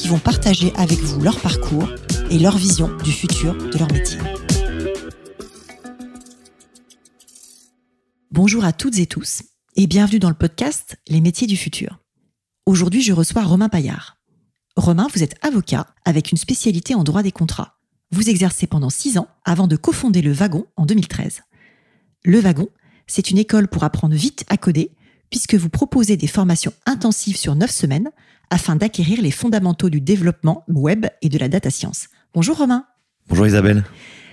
qui vont partager avec vous leur parcours et leur vision du futur de leur métier. Bonjour à toutes et tous et bienvenue dans le podcast Les métiers du futur. Aujourd'hui, je reçois Romain Paillard. Romain, vous êtes avocat avec une spécialité en droit des contrats. Vous exercez pendant six ans avant de cofonder le Wagon en 2013. Le Wagon, c'est une école pour apprendre vite à coder puisque vous proposez des formations intensives sur neuf semaines afin d'acquérir les fondamentaux du développement web et de la data science. Bonjour Romain. Bonjour Isabelle.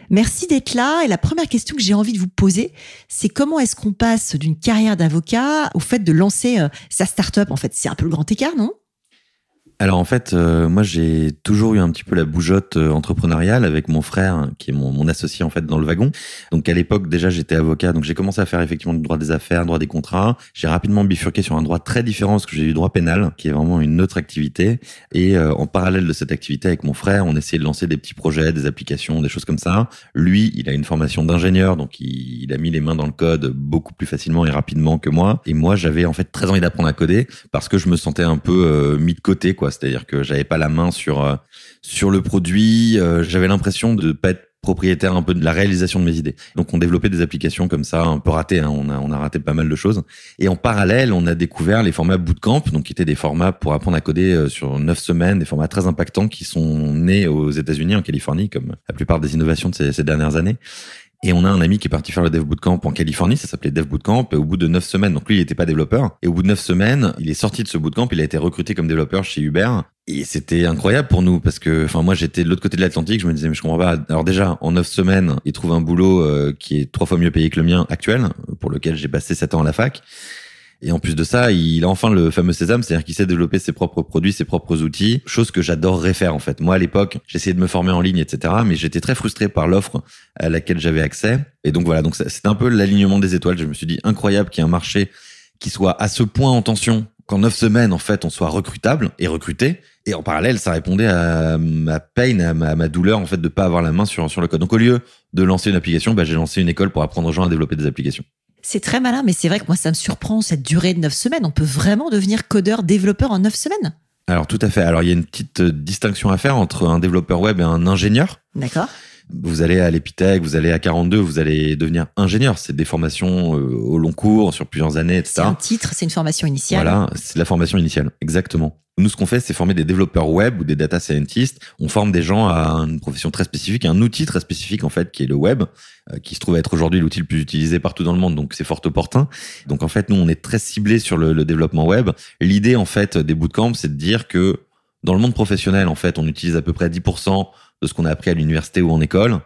Merci d'être là. Et la première question que j'ai envie de vous poser, c'est comment est-ce qu'on passe d'une carrière d'avocat au fait de lancer euh, sa start-up? En fait, c'est un peu le grand écart, non? Alors en fait, euh, moi j'ai toujours eu un petit peu la bougeotte euh, entrepreneuriale avec mon frère qui est mon, mon, associé en fait dans le wagon. Donc à l'époque déjà j'étais avocat, donc j'ai commencé à faire effectivement du droit des affaires, droit des contrats. J'ai rapidement bifurqué sur un droit très différent parce que j'ai eu droit pénal, qui est vraiment une autre activité. Et euh, en parallèle de cette activité avec mon frère, on essayait de lancer des petits projets, des applications, des choses comme ça. Lui, il a une formation d'ingénieur, donc il, il a mis les mains dans le code beaucoup plus facilement et rapidement que moi. Et moi j'avais en fait très envie d'apprendre à coder parce que je me sentais un peu mis de côté quoi c'est-à-dire que j'avais pas la main sur euh, sur le produit, euh, j'avais l'impression de pas être propriétaire un peu de la réalisation de mes idées. Donc on développait des applications comme ça, un peu ratées, hein. on, a, on a raté pas mal de choses. Et en parallèle, on a découvert les formats bootcamp, donc qui étaient des formats pour apprendre à coder euh, sur neuf semaines, des formats très impactants qui sont nés aux États-Unis, en Californie, comme la plupart des innovations de ces, ces dernières années. Et on a un ami qui est parti faire le Dev Bootcamp en Californie, ça s'appelait Dev Bootcamp, et au bout de neuf semaines, donc lui il n'était pas développeur, et au bout de neuf semaines, il est sorti de ce bootcamp, il a été recruté comme développeur chez Uber, et c'était incroyable pour nous, parce que, enfin moi j'étais de l'autre côté de l'Atlantique, je me disais mais je comprends pas, alors déjà en neuf semaines, il trouve un boulot euh, qui est trois fois mieux payé que le mien actuel, pour lequel j'ai passé sept ans à la fac, et en plus de ça, il a enfin le fameux sésame, c'est-à-dire qu'il sait développer ses propres produits, ses propres outils, chose que j'adorerais faire en fait. Moi à l'époque, j'essayais de me former en ligne, etc. Mais j'étais très frustré par l'offre à laquelle j'avais accès. Et donc voilà, donc c'était un peu l'alignement des étoiles. Je me suis dit incroyable qu'il y ait un marché qui soit à ce point en tension qu'en neuf semaines, en fait, on soit recrutable et recruté. Et en parallèle, ça répondait à ma peine, à ma, douleur, en fait, de pas avoir la main sur, sur le code. Donc, au lieu de lancer une application, bah, j'ai lancé une école pour apprendre aux gens à développer des applications. C'est très malin, mais c'est vrai que moi, ça me surprend cette durée de neuf semaines. On peut vraiment devenir codeur, développeur en neuf semaines? Alors, tout à fait. Alors, il y a une petite euh, distinction à faire entre un développeur web et un ingénieur. D'accord. Vous allez à l'Epitech, vous allez à 42, vous allez devenir ingénieur. C'est des formations euh, au long cours, sur plusieurs années, etc. C'est un titre, c'est une formation initiale. Voilà, c'est la formation initiale, exactement. Nous, ce qu'on fait, c'est former des développeurs web ou des data scientists. On forme des gens à une profession très spécifique, un outil très spécifique en fait, qui est le web, euh, qui se trouve être aujourd'hui l'outil le plus utilisé partout dans le monde. Donc, c'est fort opportun. Donc, en fait, nous, on est très ciblé sur le, le développement web. L'idée, en fait, des bootcamps, c'est de dire que dans le monde professionnel, en fait, on utilise à peu près 10% de ce qu'on a appris à l'université ou en école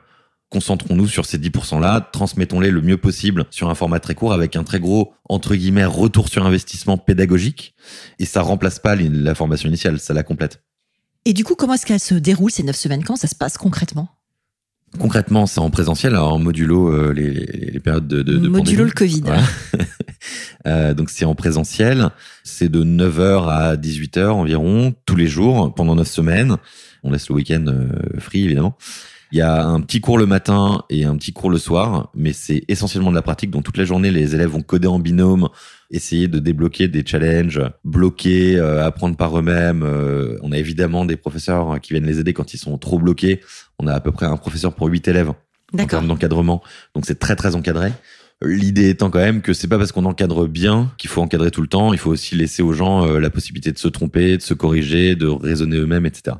concentrons-nous sur ces 10%-là, transmettons-les le mieux possible sur un format très court avec un très gros, entre guillemets, retour sur investissement pédagogique. Et ça remplace pas la formation initiale, ça la complète. Et du coup, comment est-ce qu'elle se déroule ces neuf semaines? Comment ça se passe concrètement? Concrètement, c'est en présentiel, alors en modulo euh, les, les, périodes de, de, de Modulo le Covid. euh, donc c'est en présentiel, c'est de 9h à 18h environ, tous les jours, pendant 9 semaines. On laisse le week-end euh, free, évidemment. Il y a un petit cours le matin et un petit cours le soir, mais c'est essentiellement de la pratique. Donc toute la journée, les élèves vont coder en binôme, essayer de débloquer des challenges, bloquer, euh, apprendre par eux-mêmes. Euh, on a évidemment des professeurs qui viennent les aider quand ils sont trop bloqués. On a à peu près un professeur pour huit élèves en termes d'encadrement. Donc c'est très très encadré. L'idée étant quand même que c'est pas parce qu'on encadre bien qu'il faut encadrer tout le temps. Il faut aussi laisser aux gens euh, la possibilité de se tromper, de se corriger, de raisonner eux-mêmes, etc.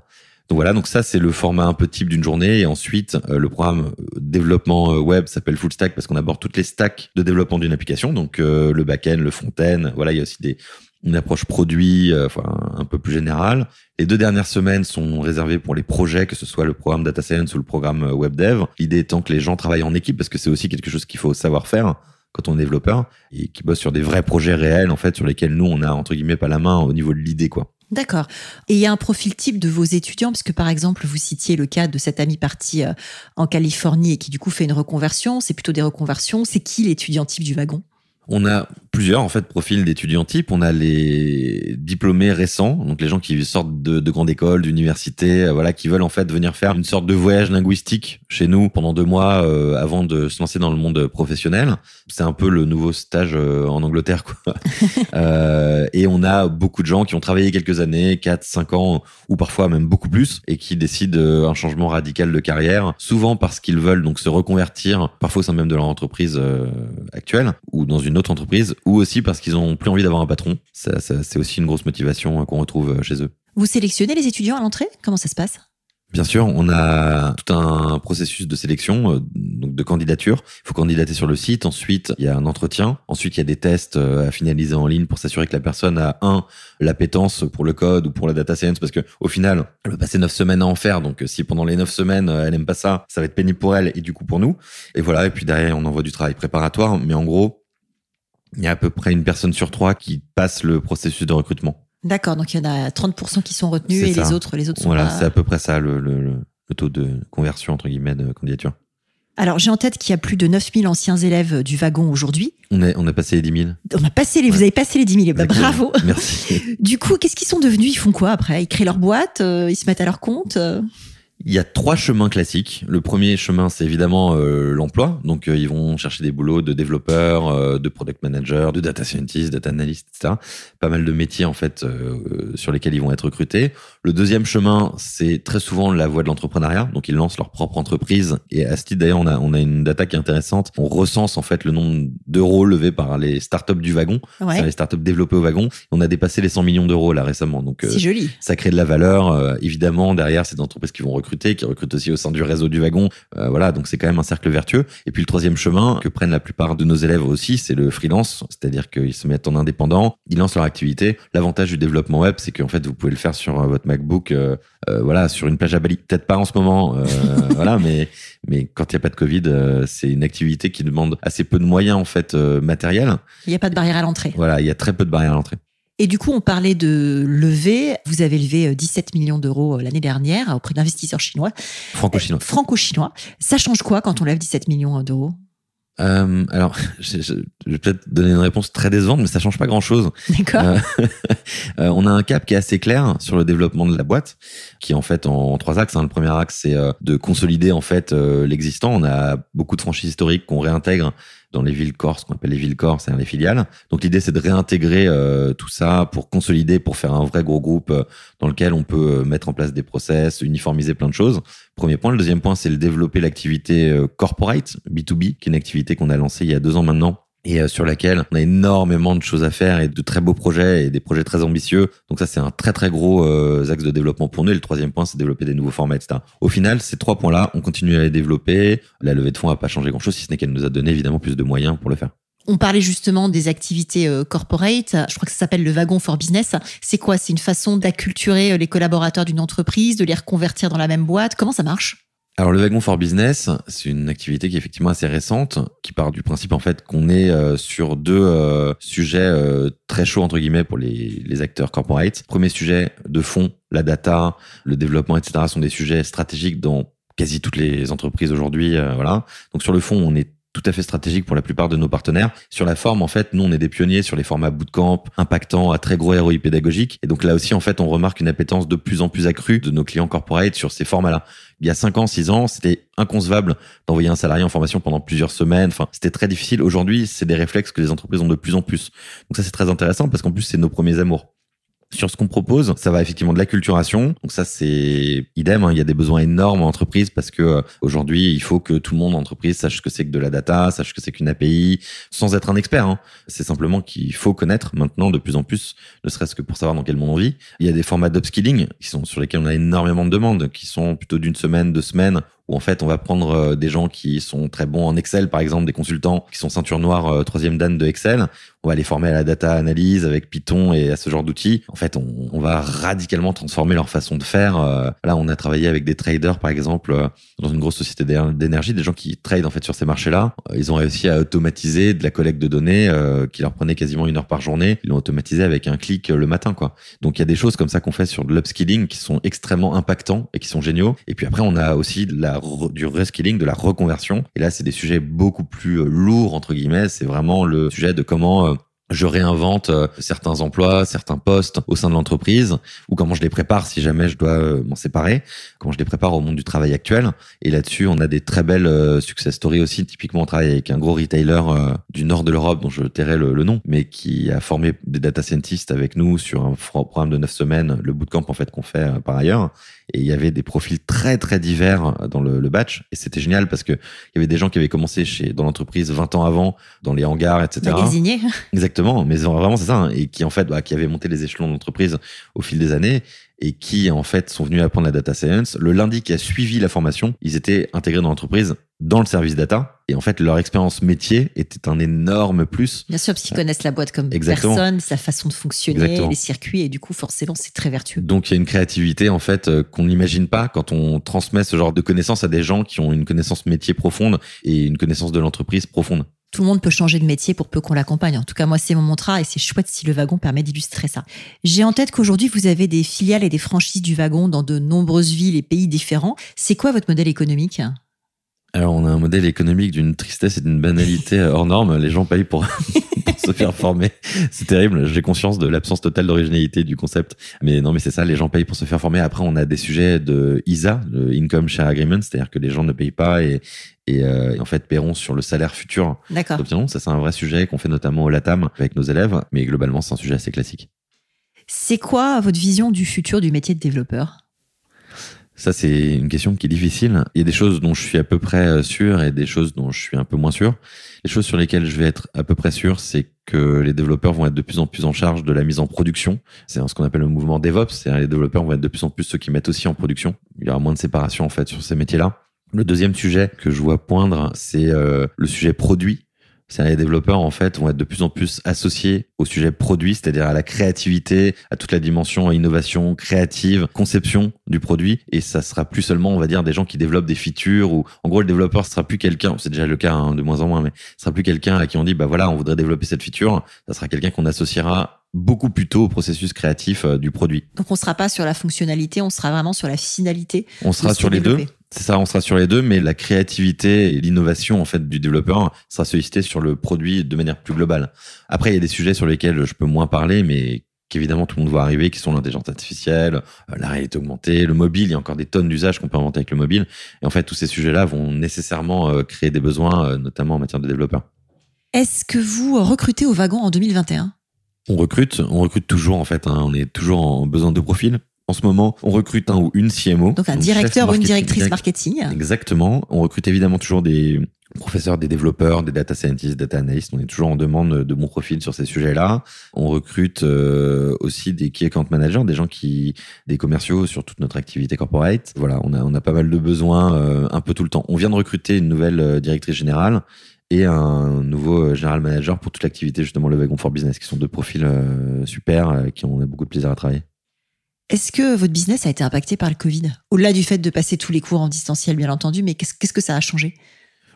Donc voilà, donc ça c'est le format un peu type d'une journée. Et ensuite, euh, le programme euh, développement euh, web s'appelle Full Stack parce qu'on aborde toutes les stacks de développement d'une application. Donc le back-end, le front-end. Voilà, il y a aussi des, une approche produit, enfin un peu plus générale. Les deux dernières semaines sont réservées pour les projets, que ce soit le programme Data Science ou le programme Web Dev. L'idée étant que les gens travaillent en équipe parce que c'est aussi quelque chose qu'il faut savoir faire quand on est développeur et qui bosse sur des vrais projets réels en fait sur lesquels nous on a entre guillemets pas la main au niveau de l'idée quoi. D'accord. Et il y a un profil type de vos étudiants, parce que par exemple, vous citiez le cas de cet ami parti euh, en Californie et qui du coup fait une reconversion. C'est plutôt des reconversions. C'est qui l'étudiant type du wagon? On a plusieurs en fait profils d'étudiants types. On a les diplômés récents, donc les gens qui sortent de, de grande école, d'université, euh, voilà, qui veulent en fait venir faire une sorte de voyage linguistique chez nous pendant deux mois euh, avant de se lancer dans le monde professionnel. C'est un peu le nouveau stage euh, en Angleterre, quoi. et on a beaucoup de gens qui ont travaillé quelques années, 4, 5 ans, ou parfois même beaucoup plus, et qui décident un changement radical de carrière, souvent parce qu'ils veulent donc se reconvertir, parfois au sein même de leur entreprise actuelle ou dans une autre entreprise, ou aussi parce qu'ils ont plus envie d'avoir un patron. Ça, c'est aussi une grosse motivation qu'on retrouve chez eux. Vous sélectionnez les étudiants à l'entrée? Comment ça se passe? Bien sûr, on a tout un processus de sélection, euh, donc de candidature. Il faut candidater sur le site. Ensuite, il y a un entretien. Ensuite, il y a des tests euh, à finaliser en ligne pour s'assurer que la personne a un l'appétence pour le code ou pour la data science, parce que au final, elle va passer neuf semaines à en faire. Donc, si pendant les neuf semaines elle aime pas ça, ça va être pénible pour elle et du coup pour nous. Et voilà. Et puis derrière, on envoie du travail préparatoire. Mais en gros, il y a à peu près une personne sur trois qui passe le processus de recrutement. D'accord, donc il y en a 30% qui sont retenus et les autres, les autres sont Voilà, c'est à peu près ça le, le, le, taux de conversion entre guillemets de candidature. Alors j'ai en tête qu'il y a plus de 9000 anciens élèves du wagon aujourd'hui. On a, on a passé les 10 000. On a passé les, Vous avez passé les 10 000, bah, bravo. Merci. du coup, qu'est-ce qu'ils sont devenus? Ils font quoi après? Ils créent leur boîte euh, Ils se mettent à leur compte euh? Il y a trois chemins classiques. Le premier chemin, c'est évidemment euh, l'emploi. Donc, euh, ils vont chercher des boulots de développeurs, euh, de product manager, de data scientist, data analyst, etc. Pas mal de métiers en fait sur lesquels ils vont être recrutés. Le deuxième chemin, c'est très souvent la voie de l'entrepreneuriat. Donc, ils lancent leur propre entreprise. Et à ce titre, d'ailleurs, on a, on a une data qui est intéressante. On recense en fait le nombre d'euros levés par les startups du wagon, ouais. les startups développées au wagon. On a dépassé les 100 millions d'euros là récemment. Donc, c'est joli. Ça crée de la valeur. évidemment, derrière, c'est des entreprises qui vont recruter qui recrutent aussi au sein du réseau du wagon. Euh, voilà, donc c'est quand même un cercle vertueux. Et puis le troisième chemin que prennent la plupart de nos élèves aussi, c'est le freelance, c'est-à-dire qu'ils se mettent en indépendant, ils lancent leur activité. L'avantage du développement web, c'est qu'en fait vous pouvez le faire sur euh, votre MacBook, euh, voilà, sur une plage à Bali. Peut-être pas en ce moment, voilà, mais mais quand il n'y a pas de Covid, c'est une activité qui demande assez peu de moyens en fait matériels. Il n'y a pas de barrière à l'entrée. Voilà, il y a très peu de barrières à l'entrée. Et du coup, on parlait de lever. Vous avez levé 17 euh, millions d'euros euh, l'année dernière auprès d'investisseurs chinois. Franco-chinois. Euh, franco-chinois. Ça change quoi quand on lève 17 millions d'euros? Euh, alors, je, je, vais peut-être donner une réponse très décevante, mais ça change pas grand-chose. D'accord. Euh, on a un cap qui est assez clair sur le développement de la boîte, qui est en fait en, trois axes. Hein. Le premier axe, c'est de consolider en fait l'existant. On a beaucoup de franchises historiques qu'on réintègre dans les villes corps, ce qu'on appelle les villes corps, c'est-à-dire les filiales. Donc l'idée, c'est de réintégrer euh, tout ça pour consolider, pour faire un vrai gros groupe euh, dans lequel on peut euh, mettre en place des process, uniformiser plein de choses. Premier point. Le deuxième point, c'est le développer l'activité corporate, B2B, qui est une activité qu'on a lancée il y a deux ans maintenant et euh, sur laquelle on a énormément de choses à faire et de très beaux projets et des projets très ambitieux. Donc ça, c'est un très très gros euh, axe de développement pour nous. Et le troisième point, c'est développer des nouveaux formats, etc. Au final, ces trois points-là, on continue à les développer. La levée de fonds n'a pas changé grand-chose, si ce n'est qu'elle nous a donné évidemment plus de moyens pour le faire. On parlait justement des activités euh, corporate. Je crois que ça s'appelle le wagon for business. C'est quoi? C'est une façon d'acculturer les collaborateurs d'une entreprise, de les reconvertir dans la même boîte? Comment ça marche? Alors le wagon for business, c'est une activité qui est effectivement assez récente, qui part du principe en fait qu'on est euh, sur deux euh, sujets euh, très chauds entre guillemets pour les, les acteurs corporate. Premier sujet de fond, la data, le développement, etc. sont des sujets stratégiques dans quasi toutes les entreprises aujourd'hui. voilà. Donc sur le fond, on est tout à fait stratégique pour la plupart de nos partenaires. Sur la forme, en fait, nous, on est des pionniers sur les formats bootcamp, impactants, à très gros ROI pédagogique. Et donc là aussi, en fait, on remarque une appétence de plus en plus accrue de nos clients corporate sur ces formats-là. Il y a 5 ans, 6 ans, c'était inconcevable d'envoyer un salarié en formation pendant plusieurs semaines. Enfin, c'était très difficile. Aujourd'hui, c'est des réflexes que les entreprises ont de plus en plus. Donc ça, c'est très intéressant parce qu'en plus, c'est nos premiers amours. Sur ce qu'on propose, ça va effectivement de l'acculturation. Donc ça, c'est idem. Hein. Il y a des besoins énormes en entreprise parce que euh, aujourd'hui, il faut que tout le monde en entreprise sache ce que c'est que de la data, sache ce que c'est qu'une API, sans être un expert. Hein. C'est simplement qu'il faut connaître maintenant de plus en plus, ne serait-ce que pour savoir dans quel monde on vit. Il y a des formats d'upskilling qui sont sur lesquels on a énormément de demandes, qui sont plutôt d'une semaine, deux semaines où en fait on va prendre des gens qui sont très bons en Excel, par exemple des consultants qui sont ceinture noire troisième dan de Excel, on va les former à la data analyse avec Python et à ce genre d'outils. En fait, on, va radicalement transformer leur façon de faire. là, on a travaillé avec des traders, par exemple, dans une grosse société d'énergie, des gens qui tradent en fait sur ces marchés-là. Ils ont réussi à automatiser de la collecte de données qui leur prenait quasiment une heure par journée. Ils l'ont automatisé avec un clic le matin, quoi. Donc il y a des choses comme ça qu'on fait sur de l'upskilling qui sont extrêmement impactants et qui sont géniaux. Et puis après, on a aussi de la, du reskilling, de la reconversion. Et là, c'est des sujets beaucoup plus euh, lourds, entre guillemets. C'est vraiment le sujet de comment euh, je réinvente euh, certains emplois, certains postes au sein de l'entreprise, ou comment je les prépare si jamais je dois m'en séparer, comment je les prépare au monde du travail actuel. Et là-dessus, on a des très belles success stories aussi. Typiquement, on travaille avec un gros retailer du nord de l'Europe, dont je tairai le, le, nom, mais qui a formé des data scientists avec nous sur un programme de neuf semaines, le bootcamp en fait qu'on fait par ailleurs et il y avait des profils très très divers dans le, le batch. Et c'était génial parce que il y avait des gens qui avaient commencé chez dans l'entreprise 20 ans avant dans les hangars etc Magasinier. exactement. Mais vraiment c'est ça hein, et qui en fait bah, qui avaient monté les échelons d'entreprise au fil des années et qui en fait sont venus apprendre la data science. Le lundi qui a suivi la formation, ils étaient intégrés dans l'entreprise dans le service data et en fait leur expérience métier était un énorme plus. Bien sûr parce qu'ils connaissent la boîte comme Exactement. personne, sa façon de fonctionner, les circuits et du coup forcément c'est très vertueux. Donc il y a une créativité en fait euh, qu'on n'imagine pas quand on transmet ce genre de connaissances à des gens qui ont une connaissance métier profonde et une connaissance de l'entreprise profonde tout le monde peut changer de métier pour peu qu'on l'accompagne. En tout cas, moi, c'est mon mantra et c'est chouette si le wagon permet d'illustrer ça. J'ai en tête qu'aujourd'hui, vous avez des filiales et des franchises du wagon dans de nombreuses villes et pays différents. C'est quoi votre modèle économique? Alors, on a un modèle économique d'une tristesse et d'une banalité hors norme. Les gens payent pour, se faire former. C'est terrible. J'ai conscience de l'absence totale d'originalité du concept. Mais non, mais c'est ça. Les gens payent pour se faire former. Après, on a des sujets de ISA, le Income Share Agreement, c'est-à-dire que les gens ne payent pas et, et, euh, en fait paieront sur le salaire futur. D'accord. Ça, c'est un vrai sujet qu'on fait notamment au LATAM avec nos élèves. Mais globalement, c'est un sujet assez classique. C'est quoi votre vision du futur du métier de développeur? Ça, c'est une question qui est difficile. Il y a des choses dont je suis à peu près euh, sûr et des choses dont je suis un peu moins sûr. Les choses sur lesquelles je vais être à peu près sûr, c'est que les développeurs vont être de plus en plus en charge de la mise en production. C'est ce qu'on appelle le mouvement DevOps. C'est-à-dire les développeurs vont être de plus en plus ceux qui mettent aussi en production. Il y aura moins de séparation en fait sur ces métiers-là. Le deuxième sujet que je vois poindre, c'est euh, le sujet produit c'est les développeurs en fait vont être de plus en plus associés au sujet produit, c'est-à-dire à la créativité, à toute la dimension innovation, créative, conception du produit. Et ça sera plus seulement, on va dire, des gens qui développent des features ou en gros le développeur sera plus quelqu'un, c'est déjà le cas hein, de moins en moins, mais ce sera plus quelqu'un à qui on dit bah voilà on voudrait développer cette feature. Ça sera quelqu'un qu'on associera beaucoup plus tôt au processus créatif euh, du produit. Donc on sera pas sur la fonctionnalité, on sera vraiment sur la finalité. On sera sur les deux. C'est ça, on sera sur les deux, mais la créativité et l'innovation en fait du développeur sera sollicité sur le produit de manière plus globale. Après, il y a des sujets sur lesquels je peux moins parler, mais qu'évidemment tout le monde voit arriver, qui sont l'intelligence artificielle, euh, la réalité augmentée, le mobile. Il y a encore des tonnes d'usages qu'on peut inventer avec le mobile. Et en fait, tous ces sujets-là vont nécessairement euh, créer des besoins, euh, notamment en matière de développeurs. Est-ce que vous recrutez au wagon en 2021 On recrute, on recrute toujours en fait. Hein. on est toujours en besoin de profils. En ce moment, on recrute un ou une CMO. Donc un directeur ou une directrice marketing. Exactement. On recrute évidemment toujours des professeurs, des développeurs, des data scientists, data analysts. On est toujours en demande de bons profils sur ces sujets-là. On recrute euh, aussi des key account managers, des gens qui, des commerciaux sur toute notre activité corporate. Voilà, on a, on a pas mal de besoins euh, un peu tout le temps. On vient de recruter une nouvelle euh, directrice générale et un nouveau général manager pour toute l'activité justement le Wagon for Business, qui sont deux profils super, qui ont beaucoup de plaisir à travailler. Est-ce que votre business a été impacté par le Covid? Au-delà du fait de passer tous les cours en distanciel, bien entendu, mais qu'est-ce que ça a changé?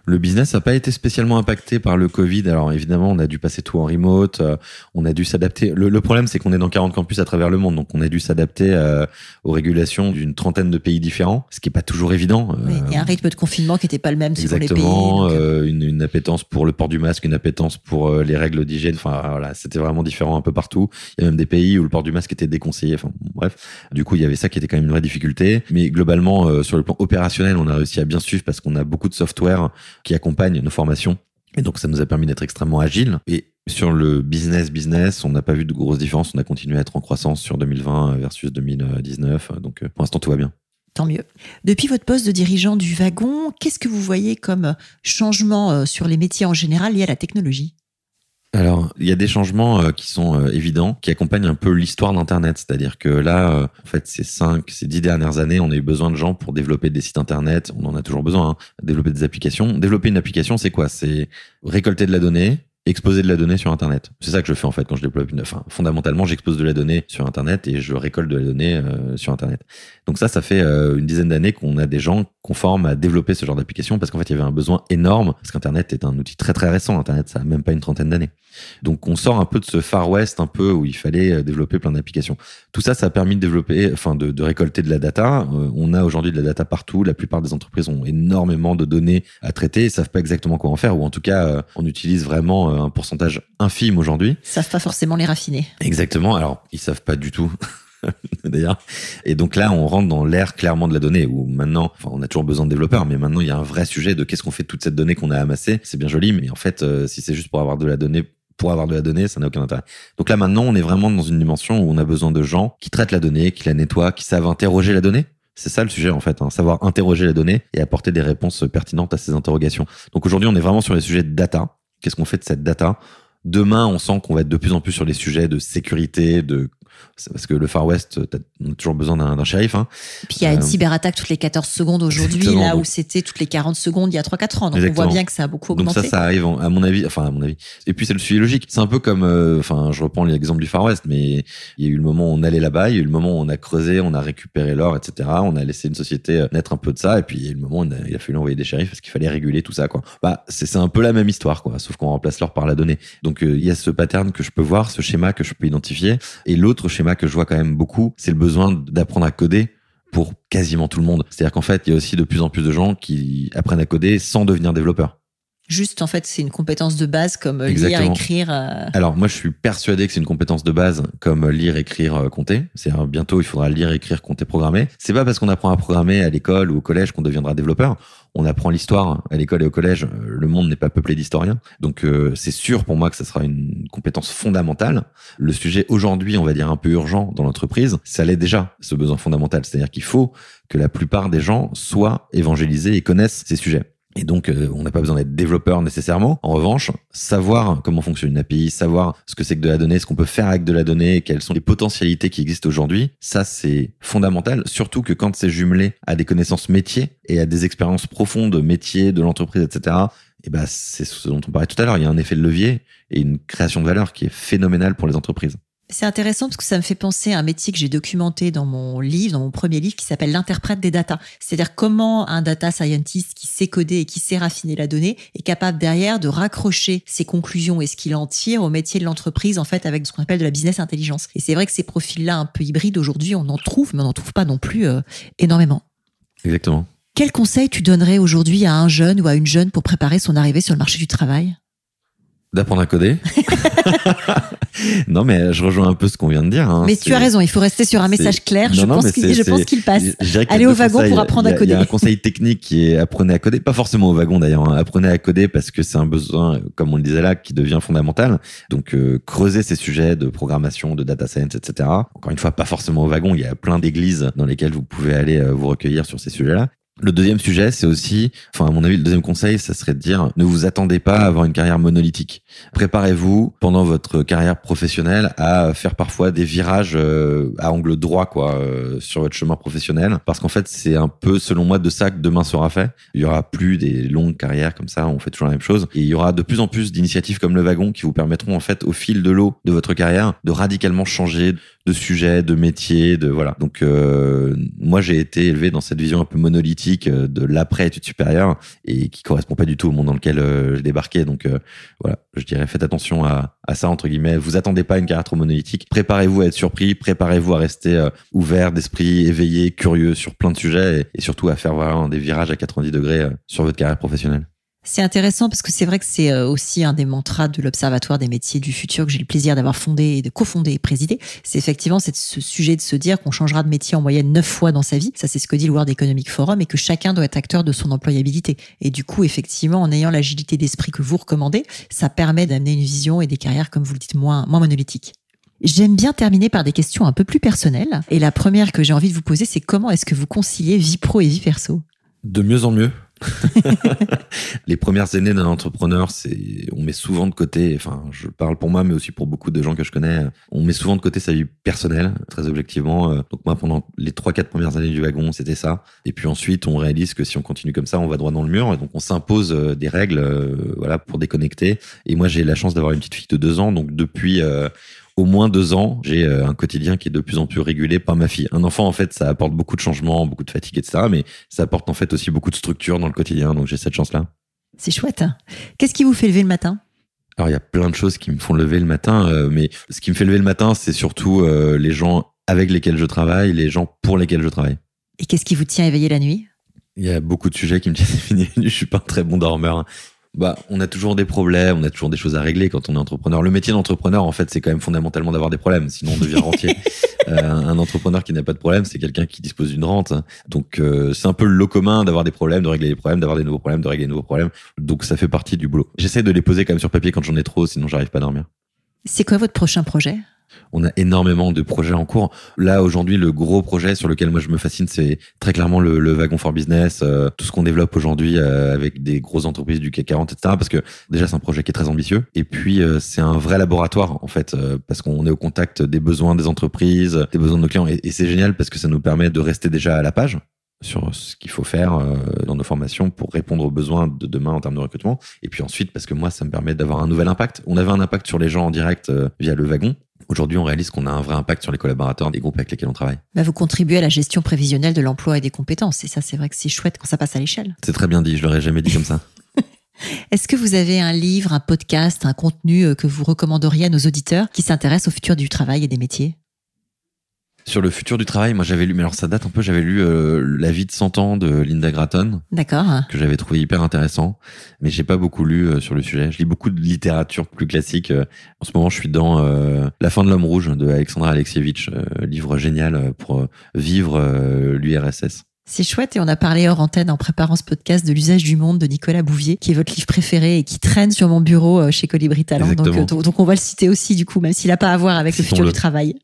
Le business n'a pas été spécialement impacté par le Covid. Alors évidemment, on a dû passer tout en remote, euh, on a dû s'adapter. Le, problème, c'est qu'on est dans 40 campus à travers le monde, donc on a dû s'adapter euh, aux régulations d'une trentaine de pays différents, ce qui est pas toujours évident. Oui, il y a un euh, rythme de confinement qui n'était pas le même selon les pays. Exactement, une, une, appétence pour le port du masque, une appétence pour les règles d'hygiène. Enfin voilà, c'était vraiment différent un peu partout. Il y a même des pays où le port du masque était déconseillé. Enfin bref, du coup, il y avait ça qui était quand même une vraie difficulté. Mais globalement, sur le plan opérationnel, on a réussi à bien suivre parce qu'on a beaucoup de software qui accompagne nos formations. Et donc, ça nous a permis d'être extrêmement agile. Et sur le business business, on n'a pas vu de grosses différences. On a continué à être en croissance sur 2020 versus 2019. Donc, euh, pour l'instant, tout va bien. Tant mieux. Depuis votre poste de dirigeant du wagon, qu'est-ce que vous voyez comme changement euh, sur les métiers en général liés à la technologie? Alors, il y a des changements euh, qui sont euh, évidents, qui accompagnent un peu l'histoire d'Internet. C'est-à-dire que là, euh, en fait, ces cinq, ces dix dernières années, on a eu besoin de gens pour développer des sites Internet. On en a toujours besoin, hein, développer des applications. Développer une application, c'est quoi? C'est récolter de la donnée, exposer de la donnée sur Internet. C'est ça que je fais en fait quand je développe une. Enfin, fondamentalement, j'expose de la donnée sur Internet et je récolte de la donnée euh, sur Internet. Donc ça, ça fait euh, une dizaine d'années qu'on a des gens conformes à développer ce genre d'application parce qu'en fait, il y avait un besoin énorme parce qu'Internet est un outil très très récent. Internet, ça a même pas une trentaine d'années. Donc on sort un peu de ce Far West un peu où il fallait euh, développer plein d'applications. Tout ça, ça a permis de développer, enfin de, de récolter de la data. on a aujourd'hui de la data partout. La plupart des entreprises ont énormément de données à traiter et savent pas exactement quoi en faire ou en tout cas, on utilise vraiment un pourcentage infime aujourd'hui. Ils savent pas forcément les raffiner. Exactement. Alors, ils savent pas du tout. d'ailleurs. Et donc là, on rentre dans l'ère clairement de la donnée où maintenant, enfin, on a toujours besoin de développeurs, mais maintenant il y a un vrai sujet de qu'est-ce qu'on fait de toute cette donnée qu'on a amassée. C'est bien joli, mais en fait, euh, si c'est juste pour avoir de la donnée, pour avoir de la donnée, ça n'a aucun intérêt. Donc là, maintenant, on est vraiment dans une dimension où on a besoin de gens qui traitent la donnée, qui la nettoient, qui savent interroger la donnée. C'est ça le sujet en fait, hein, savoir interroger la donnée et apporter des réponses pertinentes à ces interrogations. Donc aujourd'hui, on est vraiment sur les sujets de data. Qu'est-ce qu'on fait de cette data? Demain, on sent qu'on va être de plus en plus sur les sujets de sécurité, de parce que le Far West, t'as toujours besoin d'un shérif. Hein. Puis il y a une euh, cyberattaque toutes les 14 secondes aujourd'hui, là où c'était toutes les 40 secondes il y a 3-4 ans. Donc on voit bien que ça a beaucoup augmenté. Donc ça, ça arrive à mon avis, enfin à mon avis. Et puis c'est le suivi logique. C'est un peu comme, euh, enfin je reprends l'exemple du Far West, mais il y a eu le moment où on allait là-bas, il y a eu le moment où on a creusé, on a récupéré l'or, etc. On a laissé une société euh, naître un peu de ça, et puis il y a eu le moment où il a fallu envoyer des shérifs parce qu'il fallait réguler tout ça. Quoi. Bah c'est un peu la même histoire, quoi, sauf qu'on remplace l'or par la donnée. Donc il y a ce pattern que je peux voir, ce schéma que je peux identifier, et l'autre schéma que je vois quand même beaucoup, c'est le besoin d'apprendre à coder pour quasiment tout le monde. C'est-à-dire qu'en fait, il y a aussi de plus en plus de gens qui apprennent à coder sans devenir développeurs. Juste, en fait, c'est une compétence de base comme lire, écrire. Euh. Alors, moi, je suis persuadé que c'est une compétence de base comme lire, écrire, euh, compter. C'est bientôt, il faudra lire, écrire, compter, programmer. C'est pas parce qu'on apprend à programmer à l'école ou au collège qu'on deviendra développeur. On apprend l'histoire à l'école et au collège. Euh, le monde n'est pas peuplé d'historiens. Donc, c'est sûr pour moi que ça sera une compétence fondamentale. Le sujet aujourd'hui, on va dire un peu urgent dans l'entreprise, ça l'est déjà, ce besoin fondamental. C'est-à-dire qu'il faut que la plupart des gens soient évangélisés et connaissent ces sujets. Et donc, euh, on n'a pas besoin d'être développeur nécessairement. En revanche, savoir comment fonctionne une API, savoir ce que c'est que de la donnée, ce qu'on peut faire avec de la donnée, quelles sont les potentialités qui existent aujourd'hui, ça c'est fondamental. Surtout que quand c'est jumelé à des connaissances métiers et à des expériences profondes métiers de l'entreprise, etc. Et ben, c'est ce dont on parlait tout à l'heure. Il y a un effet de levier et une création de valeur qui est phénoménale pour les entreprises. C'est intéressant parce que ça me fait penser à un métier que j'ai documenté dans mon livre, dans mon premier livre, qui s'appelle l'interprète des data. C'est-à-dire comment un data scientist qui sait coder et qui sait raffiner la donnée est capable derrière de raccrocher ses conclusions et ce qu'il en tire au métier de l'entreprise, en fait, avec ce qu'on appelle de la business intelligence. Et c'est vrai que ces profils-là un peu hybrides, aujourd'hui, on en trouve, mais on n'en trouve pas non plus euh, énormément. Exactement. Quel conseil tu donnerais aujourd'hui à un jeune ou à une jeune pour préparer son arrivée sur le marché du travail? D'apprendre à coder. non, mais je rejoins un peu ce qu'on vient de dire. Hein. Mais tu as raison, il faut rester sur un message clair. je, pense qu'il, passe. Allez au wagon pour apprendre à coder. Il y a un conseil technique qui est apprenez à coder, pas forcément au wagon d'ailleurs. Hein. Apprenez à coder parce que c'est un besoin, comme on le disait là, qui devient fondamental. Donc euh, creuser ces sujets de programmation, de data science, etc. Encore une fois, pas forcément au wagon. Il y a plein d'églises dans lesquelles vous pouvez aller euh, vous recueillir sur ces sujets-là. Le deuxième sujet, c'est aussi, enfin à mon avis, le deuxième conseil, ça serait de dire ne vous attendez pas à avoir une carrière monolithique. Préparez-vous pendant votre carrière professionnelle à faire parfois des virages euh, à angle droit quoi euh, sur votre chemin professionnel, parce qu'en fait c'est un peu selon moi de ça que demain sera fait. Il y aura plus des longues carrières comme ça, on fait toujours la même chose, et il y aura de plus en plus d'initiatives comme le wagon qui vous permettront en fait au fil de l'eau de votre carrière de radicalement changer de sujet, de métier, de voilà. Donc euh, moi j'ai été élevé dans cette vision un peu monolithique euh, de l'après études supérieures et qui correspond pas du tout au monde dans lequel euh, je débarquais. Donc voilà, je dirais faites attention à, ça entre guillemets. Vous attendez pas une carrière trop monolithique. Préparez-vous à être surpris, préparez-vous à rester ouvert d'esprit, éveillé, curieux sur plein de sujets et, et surtout à faire vraiment des virages à 90 degrés sur votre carrière professionnelle. C'est intéressant parce que c'est vrai que c'est euh, aussi un des mantras de l'Observatoire des métiers du futur que j'ai le plaisir d'avoir fondé, de cofondé et présidé. C'est effectivement ce sujet de se dire qu'on changera de métier en moyenne neuf fois dans sa vie. Ça, c'est ce que dit le World Economic Forum et que chacun doit être acteur de son employabilité. Et du coup, effectivement, en ayant l'agilité d'esprit que vous recommandez, ça permet d'amener une vision et des carrières, comme vous le dites, moins, moins monolithiques. J'aime bien terminer par des questions un peu plus personnelles. Et la première que j'ai envie de vous poser, c'est comment est-ce que vous conciliez vie pro et vie perso? De mieux en mieux les premières années d'un entrepreneur, c'est, on met souvent de côté, enfin, je parle pour moi, mais aussi pour beaucoup de gens que je connais, on met souvent de côté sa vie personnelle, très objectivement. Donc moi, pendant les trois, quatre premières années du wagon, c'était ça. Et puis ensuite, on réalise que si on continue comme ça, on va droit dans le mur. Et donc on s'impose euh, des règles, euh, voilà, pour déconnecter. Et moi, j'ai la chance d'avoir une petite fille de deux ans, donc depuis euh, au moins deux ans, j'ai un quotidien qui est de plus en plus régulé par ma fille. Un enfant, en fait, ça apporte beaucoup de changements, beaucoup de fatigue, etc. Mais ça apporte en fait aussi beaucoup de structure dans le quotidien. Donc j'ai cette chance-là. C'est chouette. Qu'est-ce qui vous fait lever le matin? Alors il y a plein de choses qui me font lever le matin, mais ce qui me fait lever le matin, c'est surtout les gens avec lesquels je travaille, les gens pour lesquels je travaille. Et qu'est-ce qui vous tient éveillé la nuit? Il y a beaucoup de sujets qui me tiennent éveillé la nuit. Je suis pas un très bon dormeur. Bah, on a toujours des problèmes, on a toujours des choses à régler quand on est entrepreneur. Le métier d'entrepreneur, en fait, c'est quand même fondamentalement d'avoir des problèmes, sinon on devient rentier. euh, un entrepreneur qui n'a pas de problème, c'est quelqu'un qui dispose d'une rente. Donc euh, c'est un peu le lot commun d'avoir des problèmes, de régler les problèmes, d'avoir des nouveaux problèmes, de régler des nouveaux problèmes. Donc ça fait partie du boulot. J'essaie de les poser quand même sur papier quand j'en ai trop, sinon j'arrive pas à dormir. C'est quoi votre prochain projet? On a énormément de projets en cours. Là, aujourd'hui, le gros projet sur lequel moi je me fascine, c'est très clairement le, wagon for business, euh, tout ce qu'on développe aujourd'hui euh, avec des grosses entreprises du CAC 40, etc. Parce que déjà, c'est un projet qui est très ambitieux. Et puis, euh, c'est un vrai laboratoire, en fait, parce qu'on est au contact des besoins des entreprises, des besoins de nos clients. Et c'est génial parce que ça nous permet de rester déjà à la page sur ce qu'il faut faire dans nos formations pour répondre aux besoins de demain en termes de recrutement. Et puis ensuite, parce que moi, ça me permet d'avoir un nouvel impact. On avait un impact sur les gens en direct via le wagon. Aujourd'hui, on réalise qu'on a un vrai impact sur les collaborateurs des groupes avec lesquels on travaille. Bah, vous contribuez à la gestion prévisionnelle de l'emploi et des compétences. Et ça, c'est vrai que c'est chouette quand ça passe à l'échelle. C'est très bien dit, je l'aurais jamais dit comme ça. Est-ce que vous avez un livre, un podcast, un contenu que vous recommanderiez à nos auditeurs qui s'intéressent au futur du travail et des métiers? Sur le futur du travail, moi j'avais lu, mais alors ça date un peu, j'avais lu euh, La vie de 100 ans de Linda Gratton. D'accord. Que j'avais trouvé hyper intéressant, mais j'ai pas beaucoup lu euh, sur le sujet. Je lis beaucoup de littérature plus classique. Euh. en ce moment, je suis dans La fin de l'homme rouge de Alexandra Alexievitch, livre génial pour vivre l'URSS. C'est chouette et on a parlé hors antenne en préparant ce podcast de l'usage du monde de Nicolas Bouvier, qui est votre livre préféré et qui traîne sur mon bureau euh, chez Colibri Talent. Donc, euh, donc, on va le citer aussi du coup, même s'il n'a pas à voir avec le futur du travail.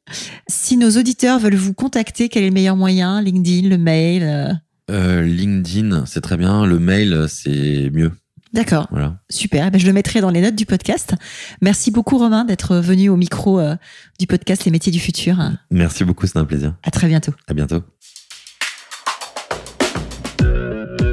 Si nos auditeurs veulent vous contacter, quel est le meilleur moyen? LinkedIn, le mail euh... LinkedIn, c'est très bien. Le mail, c'est mieux. D'accord. Voilà. Super. Eh ben, je le mettrai dans les notes du podcast. Merci beaucoup Romain d'être venu au micro du podcast Les métiers du futur. Merci beaucoup, c'est un plaisir. À très bientôt. À bientôt.